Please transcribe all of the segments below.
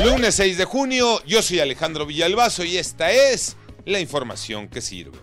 Lunes 6 de junio, yo soy Alejandro Villalbazo y esta es la información que sirve.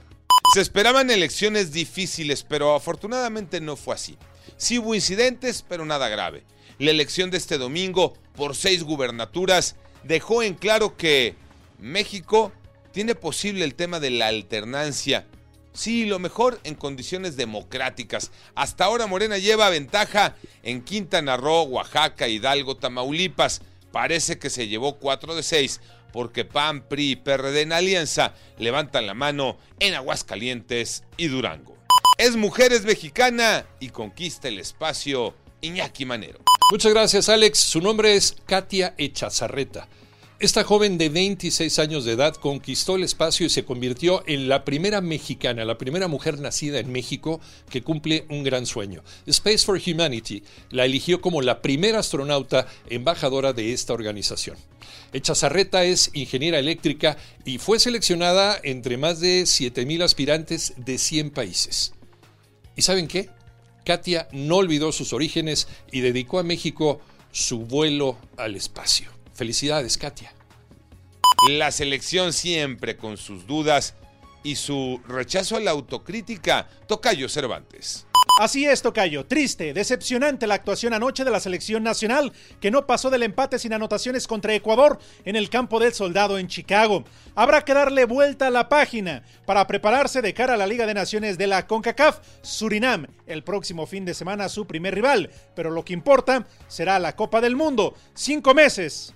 Se esperaban elecciones difíciles, pero afortunadamente no fue así. Sí hubo incidentes, pero nada grave. La elección de este domingo por seis gubernaturas dejó en claro que México tiene posible el tema de la alternancia. Sí, lo mejor en condiciones democráticas. Hasta ahora Morena lleva ventaja en Quintana Roo, Oaxaca, Hidalgo, Tamaulipas. Parece que se llevó 4 de 6 porque PAN, PRI y PRD en alianza levantan la mano en Aguascalientes y Durango. Es mujer, es mexicana y conquista el espacio Iñaki Manero. Muchas gracias Alex. Su nombre es Katia Echazarreta. Esta joven de 26 años de edad conquistó el espacio y se convirtió en la primera mexicana, la primera mujer nacida en México que cumple un gran sueño. Space for Humanity la eligió como la primera astronauta embajadora de esta organización. Echazarreta es ingeniera eléctrica y fue seleccionada entre más de 7.000 aspirantes de 100 países. ¿Y saben qué? Katia no olvidó sus orígenes y dedicó a México su vuelo al espacio. Felicidades, Katia. La selección siempre con sus dudas y su rechazo a la autocrítica. Tocayo Cervantes. Así es, Tocayo. Triste, decepcionante la actuación anoche de la selección nacional, que no pasó del empate sin anotaciones contra Ecuador en el campo del soldado en Chicago. Habrá que darle vuelta a la página para prepararse de cara a la Liga de Naciones de la CONCACAF, Surinam, el próximo fin de semana su primer rival. Pero lo que importa será la Copa del Mundo. Cinco meses